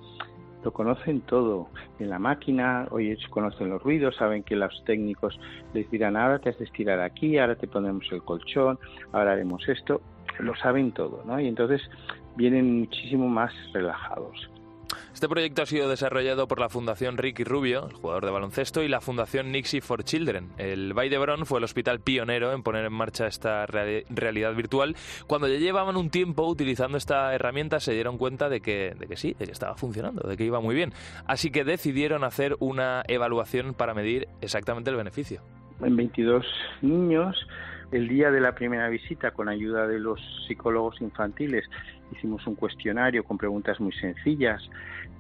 lo conocen todo en la máquina, hoy conocen los ruidos, saben que los técnicos les dirán ahora te has de estirar aquí, ahora te ponemos el colchón, ahora haremos esto, lo saben todo, ¿no? Y entonces vienen muchísimo más relajados. Este proyecto ha sido desarrollado por la Fundación Ricky Rubio, el jugador de baloncesto, y la Fundación Nixie for Children. El Vall d'Hebron fue el hospital pionero en poner en marcha esta realidad virtual. Cuando ya llevaban un tiempo utilizando esta herramienta, se dieron cuenta de que, de que sí, de que estaba funcionando, de que iba muy bien. Así que decidieron hacer una evaluación para medir exactamente el beneficio. En 22 niños el día de la primera visita, con ayuda de los psicólogos infantiles, hicimos un cuestionario con preguntas muy sencillas,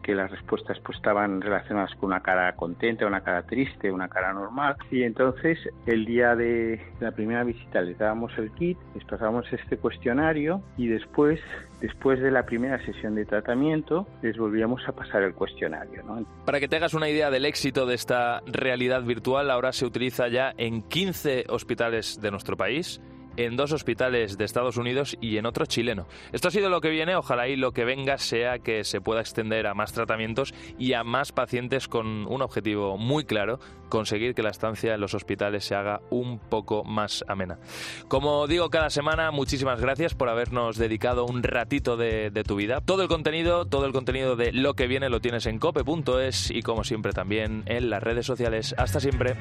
que las respuestas pues estaban relacionadas con una cara contenta, una cara triste, una cara normal. Y entonces el día de la primera visita les dábamos el kit, les pasábamos este cuestionario y después, después de la primera sesión de tratamiento, les volvíamos a pasar el cuestionario. Para que te hagas una idea del éxito de esta realidad virtual, ahora se utiliza ya en 15 hospitales de nuestro país en dos hospitales de Estados Unidos y en otro chileno. Esto ha sido lo que viene, ojalá y lo que venga sea que se pueda extender a más tratamientos y a más pacientes con un objetivo muy claro, conseguir que la estancia en los hospitales se haga un poco más amena. Como digo cada semana, muchísimas gracias por habernos dedicado un ratito de, de tu vida. Todo el contenido, todo el contenido de lo que viene lo tienes en cope.es y como siempre también en las redes sociales. Hasta siempre.